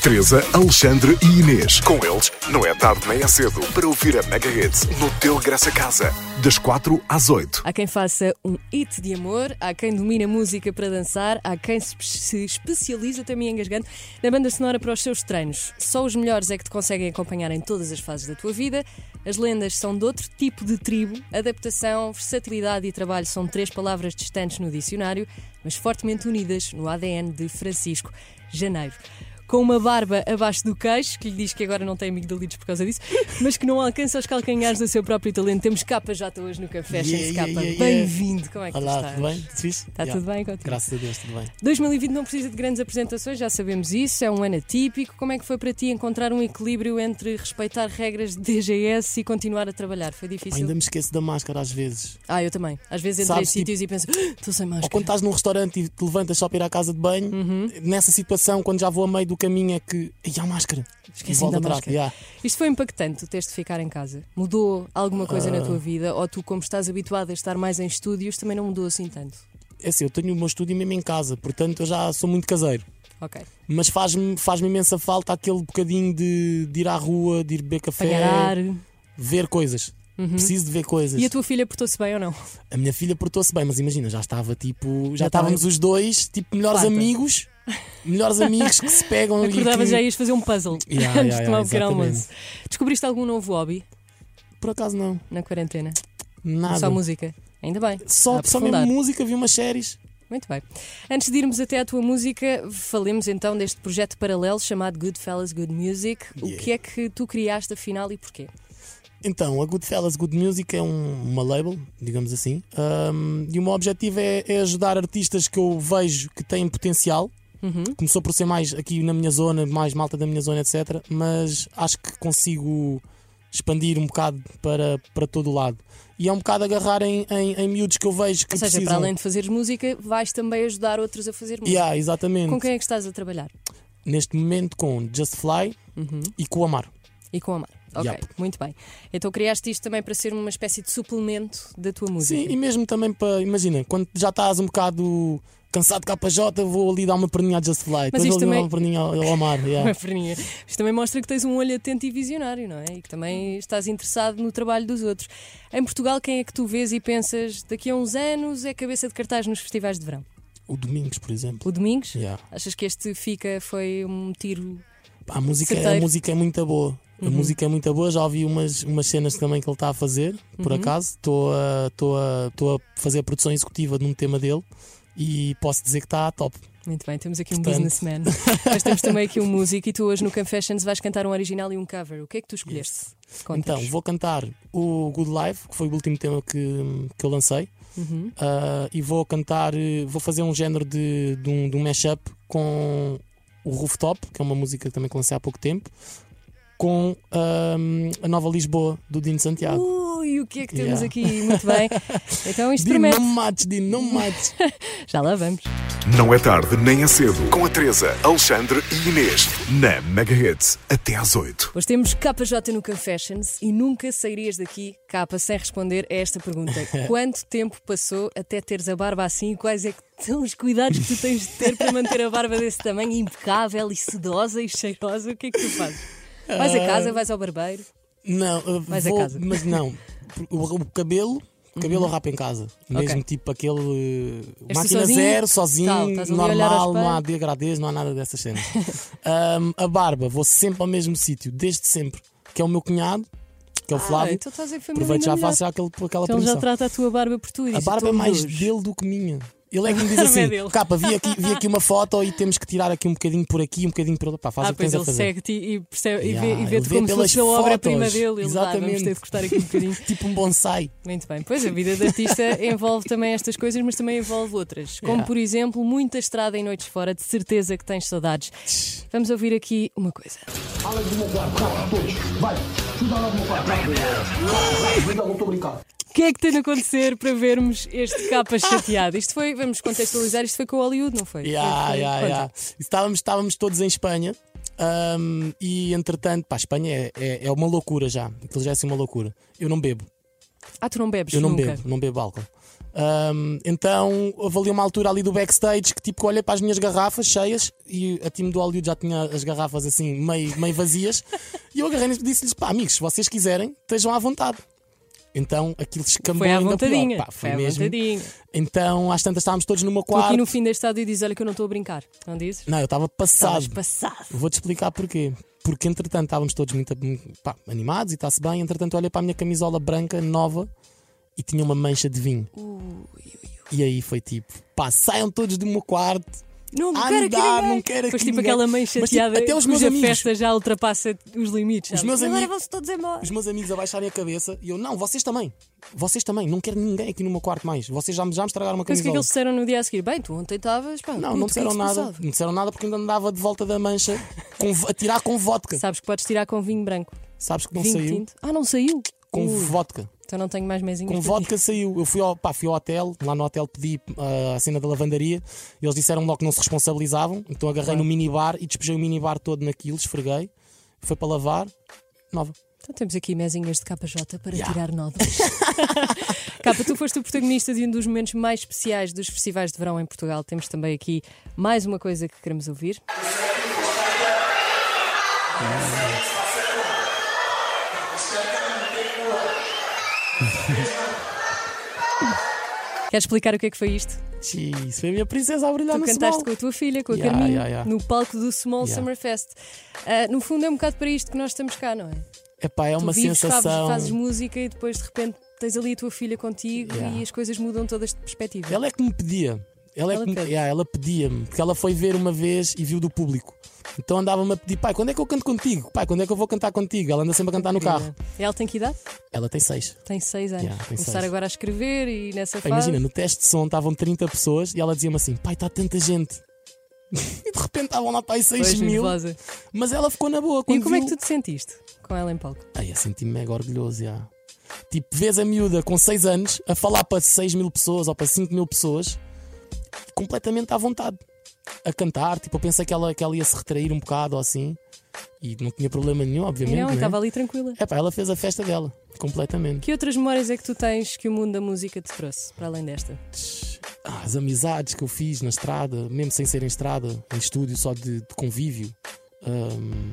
Teresa, Alexandre e Inês. Com eles, não é tarde nem é cedo para ouvir a Mega Hits no teu regresso a casa. Das 4 às 8. Há quem faça um hit de amor, há quem domina música para dançar, há quem se se especializa, também engasgando, na banda sonora para os seus treinos. Só os melhores é que te conseguem acompanhar em todas as fases da tua vida. As lendas são de outro tipo de tribo. Adaptação, versatilidade e trabalho são três palavras distantes no dicionário, mas fortemente unidas no ADN de Francisco Janeiro com uma barba abaixo do queixo, que lhe diz que agora não tem amigdalitos por causa disso, mas que não alcança os calcanhares do seu próprio talento. Temos capa já hoje no café, Yeah, yeah, yeah, capa. yeah, Bem-vindo, como é que Olá, estás? tudo bem? Está Yeah. tudo bem contigo? Graças a Deus, tudo bem. 2020 não precisa de grandes apresentações, já sabemos isso, é um ano atípico. Como é que foi para ti encontrar um equilíbrio entre respeitar regras de DGS e continuar a trabalhar? Foi difícil? Ainda me esqueço da máscara às vezes. Ah, eu também. Às vezes entrei em tipo- sítios e penso, "Ah, estou sem Ou máscara. quando estás num restaurante e te levantas só para ir à casa de banho, Uhum. nessa situação, quando já vou a meio do caminho, é que. E há máscara. Esqueci da máscara. yeah. Isto foi impactante, tu teres de ficar em casa. Mudou alguma coisa Ah. na tua vida? Ou tu, como estás habituado a estar mais em estúdios, também não mudou assim tanto? É assim, eu tenho o meu estúdio mesmo em casa, portanto eu já sou muito caseiro. Ok. Mas faz-me faz imensa falta aquele bocadinho de, de ir à rua, de ir beber café, Pagar. ver coisas. Preciso de ver coisas. Uhum. E a tua filha portou-se bem ou não? A minha filha portou-se bem, mas imagina, já estava tipo. Já, Já estava estávamos os dois, tipo, melhores Farta. amigos. Melhores amigos que se pegam e Acordavas que... já ias fazer um puzzle Yeah, antes yeah, de tomar yeah, um pequeno almoço. Descobriste algum novo hobby Por acaso não. na quarentena? Nada. Só música? Ainda bem. Só, só mesmo música, vi umas séries. Muito bem. Antes de irmos até à tua música, falemos então deste projeto paralelo chamado Goodfellas Good Music. O Yeah. que é que tu criaste afinal e porquê? Então, a Goodfellas Good Music é um- uma label, digamos assim, ahm, e o meu objetivo é, é ajudar artistas que eu vejo que têm potencial. Uhum. Começou por ser mais aqui na minha zona, mais malta da minha zona, etc. Mas acho que consigo expandir um bocado para, para todo o lado. E é um bocado agarrar em, em, em miúdos que eu vejo que Ou seja, precisam. para além de fazeres música, vais também ajudar outros a fazer música. Yeah, exatamente. Com quem é que estás a trabalhar? Neste momento com Just Fly Uhum. e com o Amar. E com a Mar. Ok, Yup. muito bem. Então criaste isto também para ser uma espécie de suplemento da tua música. Sim, e mesmo também para. Imagina, quando já estás um bocado cansado de KJ, vou ali dar uma perninha a Just Fly. Mas Depois vou ali também- dar uma perninha ao, ao Amar. yeah. Uma perninha. Isto também mostra que tens um olho atento e visionário, não é? E que também estás interessado no trabalho dos outros. Em Portugal, quem é que tu vês e pensas daqui a uns anos é cabeça de cartaz nos festivais de verão? O Domingos, por exemplo. O Domingos? Yeah. Achas que este fica foi um tiro. A música, a música é muito boa. A Uhum. música é muito boa. Já ouvi umas, umas cenas também que ele está a fazer, por Uhum. acaso. Estou a, a, estou a fazer a produção executiva de um tema dele e posso dizer que está top. Muito bem, temos aqui um Portanto- businessman. Mas temos também aqui um músico e tu hoje no Confessions vais cantar um original e um cover. O que é que tu escolheste? Conta-nos. Então, vou cantar o Good Life, que foi o último tema que, que eu lancei. Uhum. Ah, e vou cantar, vou fazer um género de, de um, de um mashup com o Rooftop, que é uma música que também que lancei há pouco tempo, com ahm, a Nova Lisboa do Dino Santiago. O que é que temos Yeah. aqui? Muito bem. Então isto Dino, promete. não me mates, Dino, não me mates. Já lá vamos. Não é tarde nem é cedo. Com a Teresa, Alexandre e Inês. Na Mega Hits. Até às 8. Hoje temos KJ no Confessions e nunca sairias daqui, capa, sem responder a esta pergunta. Quanto tempo passou até teres a barba assim e quais é que são os cuidados que tu tens de ter para manter a barba desse tamanho, impecável e sedosa e cheirosa? O que é que tu fazes? Vais a casa, vais ao barbeiro? Não, ah, Vais a vou- casa. mas não. O, o cabelo. O cabelo eu rapo em casa. Mesmo Ok. tipo aquele. eh, tu máquina sozinho? zero, Tal, sozinho, ao normal, não há degradês, não há nada dessas cenas. Ahm, a barba, vou sempre ao mesmo sítio, desde sempre. Que é o meu cunhado, que é o Ah, Flávio. então estás em família Aproveito já faço já aquele, aquela Então ele já trata a tua barba por tu A barba é "Estou mais luz." dele do que minha. Ele é que me diz A é assim: capa, vi aqui, vi aqui uma foto e temos que tirar aqui um bocadinho por aqui, um bocadinho por lá. Pá, faz Ah, o que pois tens a ele fazer. segue-te e, percebe, e Yeah, vê- e vê-te vê como se fosse a obra-prima dele. Ele lá, vamos Exatamente. ter de cortar aqui um bocadinho. Tipo um bonsai. Muito bem, pois a vida de artista envolve também estas coisas, mas também envolve outras. Como, Yeah. por exemplo, muita estrada em noites fora, de certeza que tens saudades. Vamos ouvir aqui uma coisa. Fala do meu quarto, todos. Vai, chuta lá do meu quarto, não estou a brincar. O que é que tem de acontecer para vermos este capa chateado? Isto foi, vamos contextualizar, isto foi com o Hollywood, não foi? Yeah, Foi- yeah, yeah. Estávamos, estávamos todos em Espanha ahm, e entretanto, pá, a Espanha é, é, é uma loucura já. Aquilo já é assim uma loucura. Eu não bebo, Ah, tu não bebes eu não nunca? bebo, não bebo álcool. Ahm, então ali uma altura ali do backstage que tipo olhei para as minhas garrafas cheias e a time do Hollywood já tinha as garrafas assim meio, meio vazias e eu agarrei e disse-lhes: pá, amigos, se vocês quiserem, estejam à vontade. Então aquilo escambou Foi à vontadinha. Pá, foi foi mesmo. vontadinha. Então às tantas estávamos todos meu Estou aqui no fim deste estádio e diz: Olha que eu não estou a brincar. Não dizes? Não, eu estava passado. Estavas passado. Vou-te explicar porquê. Porque entretanto estávamos todos muito pá, animados e está-se bem. Entretanto, olhei para a minha camisola branca, nova, e tinha uma mancha de vinho. E aí foi tipo, pá, saiam todos do meu quarto. Não A quero andar, não quero Depois, aqui tipo aquela mãe Mas, tipo, chateada até os meus cuja amigos. festa já ultrapassa os limites. Os meus amigos- vão-se todos embora. Os meus amigos abaixarem a cabeça e eu, não, vocês também. Vocês também. Não quero ninguém aqui no meu quarto mais. Vocês já, me- já me estragaram uma Mas o que é que camisola. eles disseram no dia a seguir? Bem, tu ontem estavas. pá, Não, puto, não disseram nada. Não disseram nada porque ainda andava de volta da mancha com, a tirar com vodka. Sabes que podes tirar com vinho branco. Sabes que não vinho saiu? tinto. Ah, não saiu? Com Ui, vodka. Então não tenho mais mesinhas. Com vodka saiu. Eu fui ao, pá, fui ao hotel, lá no hotel pedi ah, a cena da lavandaria e eles disseram logo que não se responsabilizavam. Então agarrei no minibar e despejei o minibar todo naquilo, esfreguei, foi para lavar, nova. Então temos aqui mesinhas de KJ para Yeah. tirar nódoas. Capa, tu foste o protagonista de um dos momentos mais especiais dos festivais de verão em Portugal. Temos também aqui mais uma coisa que queremos ouvir. Queres explicar o que é que foi isto? Jeez, foi a minha princesa a brilhar Tu no cantaste small. com a tua filha, com a Yeah, Carminho, yeah, yeah. no palco do Small. Summer Fest. Ah, no fundo é um bocado para isto que nós estamos cá, não é? Epá, é uma tu vives, fazes, sensação. fazes música e depois de repente tens ali a tua filha contigo e as coisas mudam todas de perspectiva. Ela é que me pedia. Ela, é Ela que me... ela pedia-me, porque ela foi ver uma vez e viu do público. Então andava-me a pedir, pai, quando é que eu canto contigo? Pai, quando é que eu vou cantar contigo? Ela anda sempre a cantar no carro. Ela tem que idade? Ela tem seis. Tem seis anos. Yeah, tem Começar seis. agora a escrever e nessa Pá, fase. imagina, no teste de som estavam 30 pessoas e ela dizia-me assim: pai, está tanta gente. e de repente estavam lá para aí 6 Pois, mil. nervosa. Mas ela ficou na boa. E como é viu- que tu te sentiste com ela em palco? Ai, eu senti-me mega orgulhoso, já. Tipo, vês a miúda com 6 anos a falar para 6 mil pessoas ou para 5 mil pessoas completamente à vontade. A cantar, tipo, eu pensei que ela, que ela ia se retrair um bocado ou assim e não tinha problema nenhum, E obviamente. não, né? estava ali tranquila. É pá, ela fez a festa dela, completamente. Que outras memórias é que tu tens que o mundo da música te trouxe, para além desta? Ah, as amizades que eu fiz na estrada, mesmo sem ser em estrada, em estúdio, só de, de convívio. Ahm,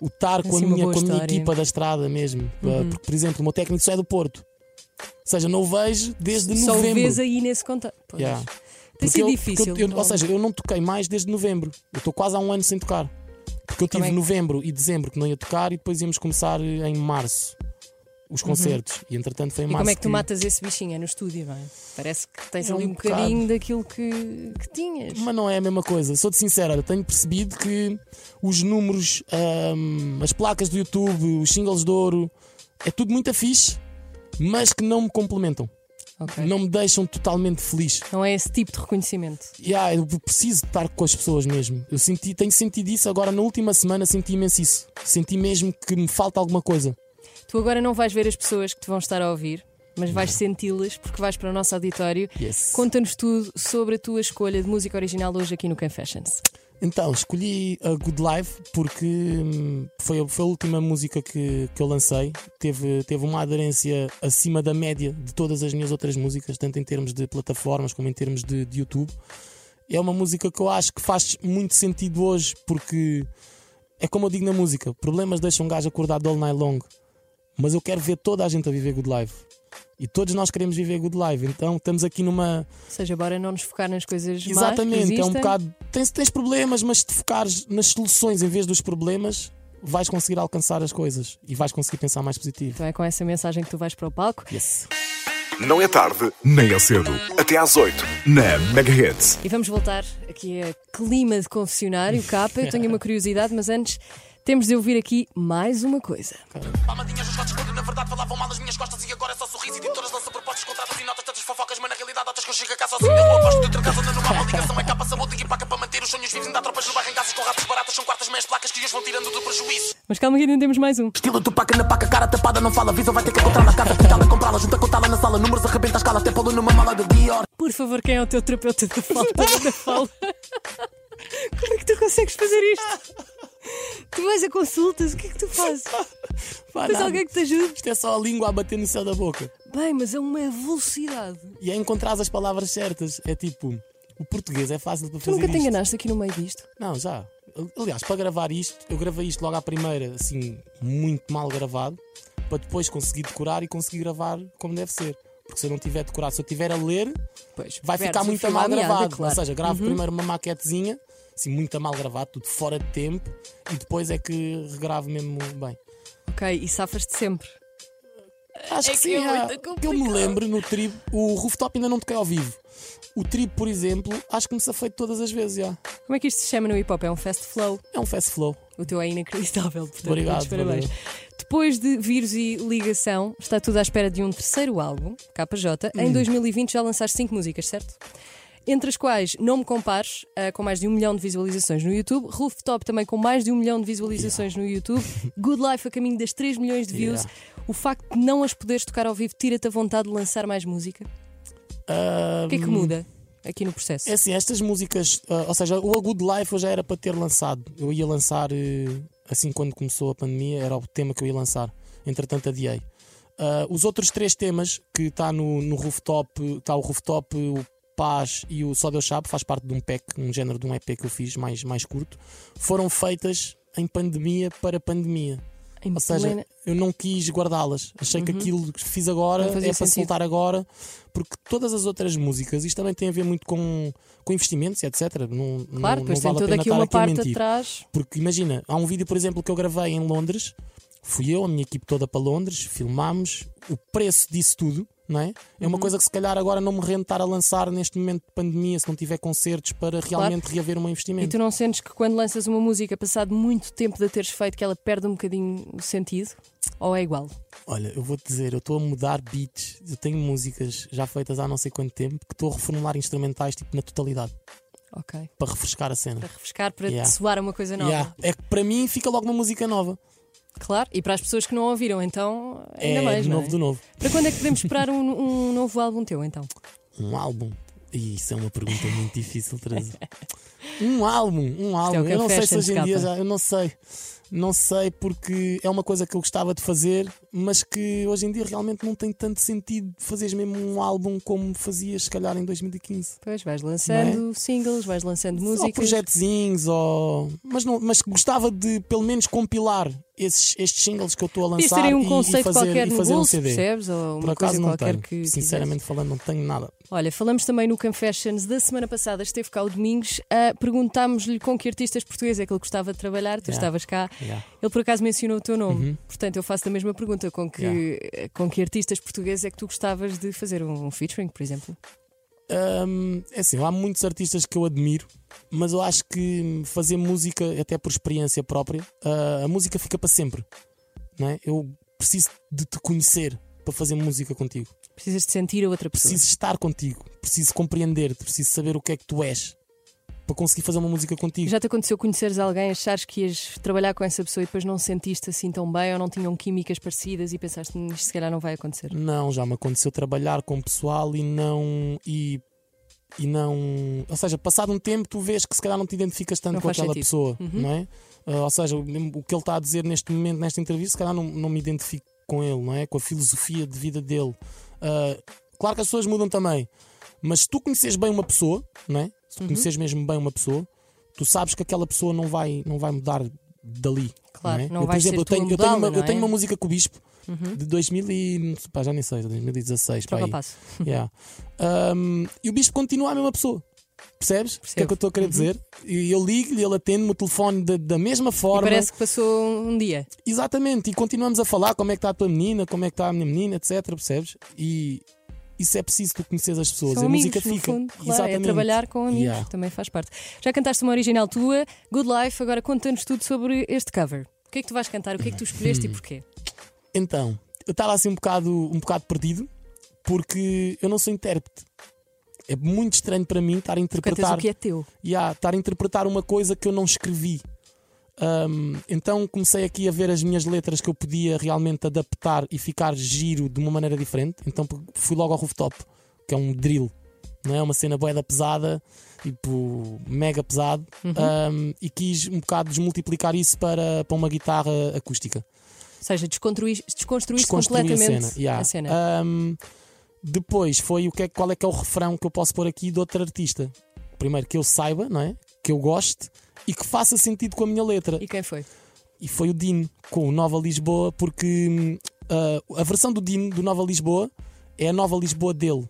o estar com a Assim, uma minha, com a minha equipa da estrada mesmo. Ah, Uhum. porque, por exemplo, o meu técnico só é do Porto. Ou seja, não o vejo desde Só o novembro. vês aí nesse contato. Yeah. Tem sido eu- difícil. eu- eu- ou seja, eu não toquei mais desde novembro. Eu estou quase há um ano sem tocar. Porque eu tive Como é que- novembro e dezembro que não ia tocar e depois íamos começar eh, em março os concertos. E entretanto foi em Uhum. E março. como é que tu matas esse bichinho? É no estúdio, não é? Parece que tens É ali um um bocadinho daquilo que, que tinhas. Mas não é a mesma coisa. Sou-te sincero, olha, tenho percebido que os números, as placas do YouTube, os singles de ouro, é tudo muito fixe, mas que não me complementam. Ok. Não me deixam totalmente feliz. Não é esse tipo de reconhecimento. Yeah, eu preciso estar com as pessoas mesmo. Eu senti, tenho sentido isso agora na última semana, senti imenso isso. Senti mesmo que me falta alguma coisa. Tu agora não vais ver as pessoas que te vão estar a ouvir, mas vais senti-las porque vais para o nosso auditório. Yes. Conta-nos tudo sobre a tua escolha de música original hoje aqui no Confessions. Então, escolhi a Good Life porque hum, foi, a- foi a última música que, que eu lancei. Teve, teve uma aderência acima da média de todas as minhas outras músicas, tanto em termos de plataformas como em termos de, de YouTube. É uma música que eu acho que faz muito sentido hoje porque é como eu digo na música: problemas deixam um gajo acordado all night long. Mas eu quero ver toda a gente a viver Good Life. E todos nós queremos viver Good Life. Então estamos aqui numa, Ou seja, bora não nos focar nas coisas más que Exatamente, é um bocado. Tens, tens problemas, mas se te focares nas soluções em vez dos problemas, vais conseguir alcançar as coisas e vais conseguir pensar mais positivo. Então é com essa mensagem que tu vais para o palco. Yes. Não é tarde, nem é cedo. Até às 8, na Mega Hits. E vamos voltar aqui a clima de confessionário, capa. Eu tenho uma curiosidade, mas antes temos de ouvir aqui mais uma coisa. Palmadinhas verdade falavam mal as minhas costas e agora é só sorriso. Editoras lançam propostas, contratos e notas, tantas fofocas, mas na realidade outras que eu chego a casa sozinho. Eu aposto de outra casa, ando numa ligação, é capa, saúde e paga para manter os sonhos vivos. Ainda há tropas no bairro em casas com ratos baratas, são quartas meias placas que os vão tirando do prejuízo. Mas calma que ainda temos mais um. Estilo tu paca na paca, cara tapada, não fala, visa, vai ter que encontrar na casa, pintá-la, comprá-la, junta com tala na sala, números arrebenta a escala, até pô-lo numa mala de Dior. Por favor, quem é o teu terapeuta da fala? Como é que tu consegues fazer isto? Tu vais a consultas, o que é que tu fazes? Tens alguém que te ajude? Isto é só a língua a bater no céu da boca. Bem, mas é uma velocidade. E é encontrar as palavras certas. É tipo, o português é fácil para Tu fazer nunca te isto. enganaste aqui no meio disto? Não, já. Aliás, para gravar isto, eu gravei isto logo à primeira, assim, muito mal gravado, para depois conseguir decorar e conseguir gravar como deve ser. Porque se eu não tiver decorado, se eu tiver a ler, Pois, vai ficar muito mal gravado. claro. Uhum. Ou seja, gravo primeiro uma maquetezinha, assim, muito mal gravado, tudo fora de tempo, e depois é que regravo mesmo bem. Ok, e safas-te sempre. Acho É que sim, é que eu me lembro no tribo, o rooftop ainda não toquei ao vivo. O tribo, por exemplo, acho que me safei todas as vezes, já. Como é que isto se chama no hip hop? É um fast flow. É um fast flow. O teu é inacreditável, portanto, Obrigado, parabéns. Depois de vírus e ligação, está tudo à espera de um terceiro álbum, KJ. Hum. Em 2020 já lançaste cinco músicas, certo? Entre as quais Não Me Compares, ah, com mais de um milhão de visualizações no YouTube, Rooftop também com mais de um milhão de visualizações no YouTube, Good Life a caminho das 3 milhões de views. Yeah. O facto de não as poderes tocar ao vivo tira-te a vontade de lançar mais música? O que é que muda aqui no processo? É assim, estas músicas, ah, ou seja, o A Good Life eu já era para ter lançado. Eu ia lançar, eh, assim quando começou a pandemia, era o tema que eu ia lançar. Entretanto, adiei. Ah, os outros três temas que está no, no rooftop, está o rooftop, o Paz e o Só Deus Sabe, faz parte de um pack, um género de um EP que eu fiz mais, mais curto, foram feitas em pandemia para pandemia. Em Ou seja, plena- eu não quis guardá-las. Achei que aquilo que fiz agora é fazia para sentido. soltar agora, porque todas as outras músicas, isto também tem a ver muito com, com investimentos etc. Não, Claro, não, não tem vale a toda pena aqui estar uma aqui a mentir. atrás. Porque imagina, há um vídeo, por exemplo, que eu gravei em Londres, fui eu, a minha equipe toda para Londres, filmámos, o preço disso tudo, não é? É Uhum. uma coisa que se calhar agora não me rende estar a lançar neste momento de pandemia, se não tiver concertos para realmente reaver um E investimento. tu não sentes que quando lanças uma música, passado muito tempo de a teres feito, que ela perde um bocadinho o sentido? Ou é igual? Olha, eu vou-te dizer, eu estou a mudar beats, eu tenho músicas já feitas há não sei quanto tempo que estou a reformular instrumentais tipo na totalidade, Ok. para refrescar a cena. Para refrescar, para Yeah. te soar uma coisa nova. Yeah. É que para mim fica logo uma música nova. Claro, e para as pessoas que não ouviram, então ainda é mais. de novo é? do novo. Para quando é que podemos esperar um, um novo álbum teu, então? Um álbum. E isso é uma pergunta muito difícil, Teresa. Um álbum, um álbum. eu não sei se hoje em dia já, eu não sei. Não sei porque é uma coisa que eu gostava de fazer, mas que hoje em dia realmente não tem tanto sentido fazeres mesmo um álbum como fazias se calhar em 2015. Pois, vais lançando singles, vais lançando Ou músicas. projetozinhos, ou... Mas, não, mas gostava de pelo menos compilar esses, estes singles que eu estou a lançar aí um conceito e, fazer, qualquer e no fazer um bolso, CD. percebes? Ou uma Por acaso não qualquer tenho. que. Sinceramente falando, não tenho nada. Olha, falamos também no Confessions da semana passada, esteve cá o Domingos, ah, perguntámos-lhe com que artistas portugueses é que ele gostava de trabalhar, tu Yeah. estavas cá. Yeah. Ele por acaso mencionou o teu nome, Uhum. portanto eu faço a mesma pergunta: com que, com que artistas portugueses é que tu gostavas de fazer um featuring, por exemplo? Hum, é assim, há muitos artistas que eu admiro, mas eu acho que fazer música, até por experiência própria, ah, a música fica para sempre. Não é? Eu preciso de te conhecer para fazer música contigo. Precisas de sentir a outra pessoa. Preciso estar contigo, preciso compreender-te, preciso saber o que é que tu és para conseguir fazer uma música contigo. Já te aconteceu conheceres alguém, achares que ias trabalhar com essa pessoa e depois não sentiste assim tão bem ou não tinham químicas parecidas e pensaste "Hum, isto se calhar não vai acontecer? Não, já me aconteceu trabalhar com pessoal e não. E, e não. Ou seja, passado um tempo, tu vês que se calhar não te identificas tanto Não com aquela sentido. pessoa, Uhum. não é? Ah, ou seja, o que ele está a dizer neste momento, nesta entrevista, se calhar não, não me identifico com ele, não é? Com a filosofia de vida dele. Ah, claro que as pessoas mudam também, mas se tu conheces bem uma pessoa, não é? Se tu Uhum. conheces mesmo bem uma pessoa, tu sabes que aquela pessoa não vai, não vai mudar dali. Claro, não, é? não eu, por exemplo, eu tenho, eu, tenho uma, mudá-lo, eu tenho é? uma música com o Bispo Uhum. de 2000 e, pá, já nem sei, 2016. pá, passo. Yeah. Um, e o bispo continua a mesma pessoa. Percebes? O que é Percebo. que eu estou a querer dizer? E eu ligo-lhe, ele atende-me o telefone da, da mesma E forma. parece que passou um dia. Exatamente. E continuamos a falar como é que está a tua menina, como é que está a minha menina, etc. Percebes? E isso é preciso tu conheces as pessoas. São a amigos, música fica. fundo. Claro, Exatamente. é trabalhar com amigos, Yeah. também faz parte. Já cantaste uma original tua, Good Life, agora conta-nos tudo sobre este cover. O que é que tu vais cantar? O que é que tu escolheste Hum. e porquê? Então, eu estava assim um bocado, um bocado perdido porque eu não sou intérprete. É muito estranho para mim estar a Cantas interpretar. o que é teu. yeah, estar a interpretar uma coisa que eu não escrevi. Um, então comecei aqui a ver as minhhas letras que eu podia realmente adaptar e ficar giro de uma maneira diferente. Então fui logo ao rooftop, que é um drill. não é? Uma cena boeda pesada, tipo, mega pesado, Uhum. um, e quis um bocado desmultiplicar isso para, para uma guitarra acústica. Ou seja, desconstruís, desconstruíste Desconstruí a completamente cena. yeah. a cena. Um, depois foi o que é, qual é que é o refrão que eu posso pôr aqui de outro artista. Primeiro que eu saiba, não é? Que eu goste e que faça sentido com a minha letra. E quem foi? E foi o Dino com o Nova Lisboa, porque ah, a versão do Dino do Nova Lisboa é a Nova Lisboa dele.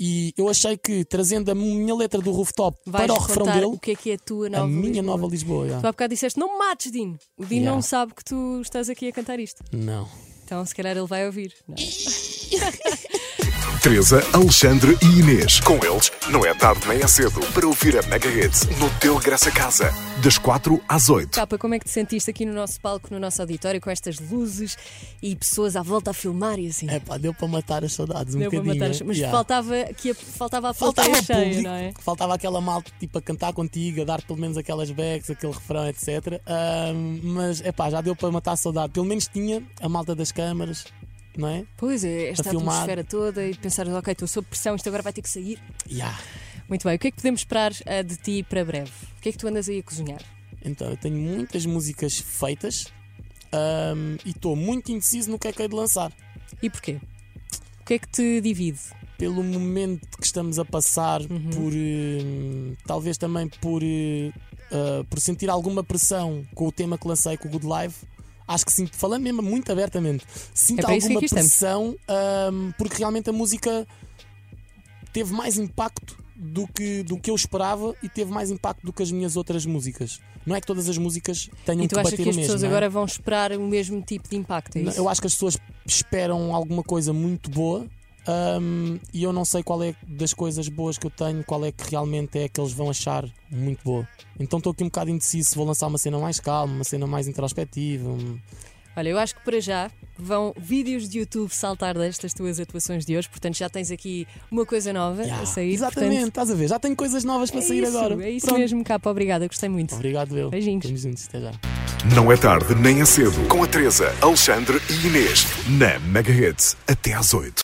E eu achei que trazendo a minha letra do rooftop Vais para o refrão dele, o que é que é a tua nova a minha Lisboa. Nova Lisboa. yeah. Tu há bocado disseste, não me mates, Dino. O Dino Yeah. não sabe que tu estás aqui a cantar isto. Não. Então, se calhar ele vai ouvir. Não. Teresa, Alexandre e Inês. Com eles, não é tarde nem é cedo para ouvir a Mega Hits no teu Graça Casa. Das 4 às 8. Capa, como é que te sentiste aqui no nosso palco, no nosso auditório, com estas luzes e pessoas à volta a filmar e assim? É pá, deu para matar as saudades um Deu para bocadinho. matar as... né? Mas Yeah. faltava, que a, faltava a Faltava cheia, público, não é? faltava aquela malta tipo a cantar contigo, a dar pelo menos aquelas backs, aquele refrão, etc. Ahm, mas é pá, já deu para matar a saudade. Pelo menos tinha a malta das câmaras, não é? Pois é, esta atmosfera toda e pensar, ok, estou sob pressão, isto agora vai ter que sair. Yeah. Muito bem, o que é que podemos esperar ah, de ti para breve? O que é que tu andas aí a cozinhar? Então, eu tenho muitas músicas feitas ahm, e estou muito indeciso no que é que hei de lançar. E porquê? O que é que te divide? Pelo momento que estamos a passar, Uhum. por hum, talvez também por, eh, ah, por sentir alguma pressão com o tema que lancei com o Good Live. Acho que sinto, falando mesmo muito abertamente, sinto É que alguma pressão ahm, porque realmente a música teve mais impacto do que, do que eu esperava e teve mais impacto do que as minhas outras músicas. Não é que todas as músicas tenham E tu que achas bater que as o mesmo. pessoas é? agora vão esperar o mesmo tipo de impacto? É? Eu acho que as pessoas esperam alguma coisa muito boa hum, e eu não sei qual é das coisas boas que eu tenho, qual é que realmente é que eles vão achar muito boa. Então estou aqui um bocado indeciso se vou lançar uma cena mais calma, uma cena mais introspectiva. um- Olha, eu acho que para já vão vídeos de YouTube saltar destas tuas atuações de hoje, portanto já tens aqui uma coisa nova Yeah, a sair. Exatamente, portanto, estás a ver? Já tenho coisas novas para é sair isso, agora. É isso Pronto. mesmo, capa. Obrigada, gostei muito. Obrigado, eu. Beijinhos. Estamos juntos, até já. Não é tarde nem é cedo. Com a Teresa, Alexandre e Inês. Na Mega Hits. Até às 8.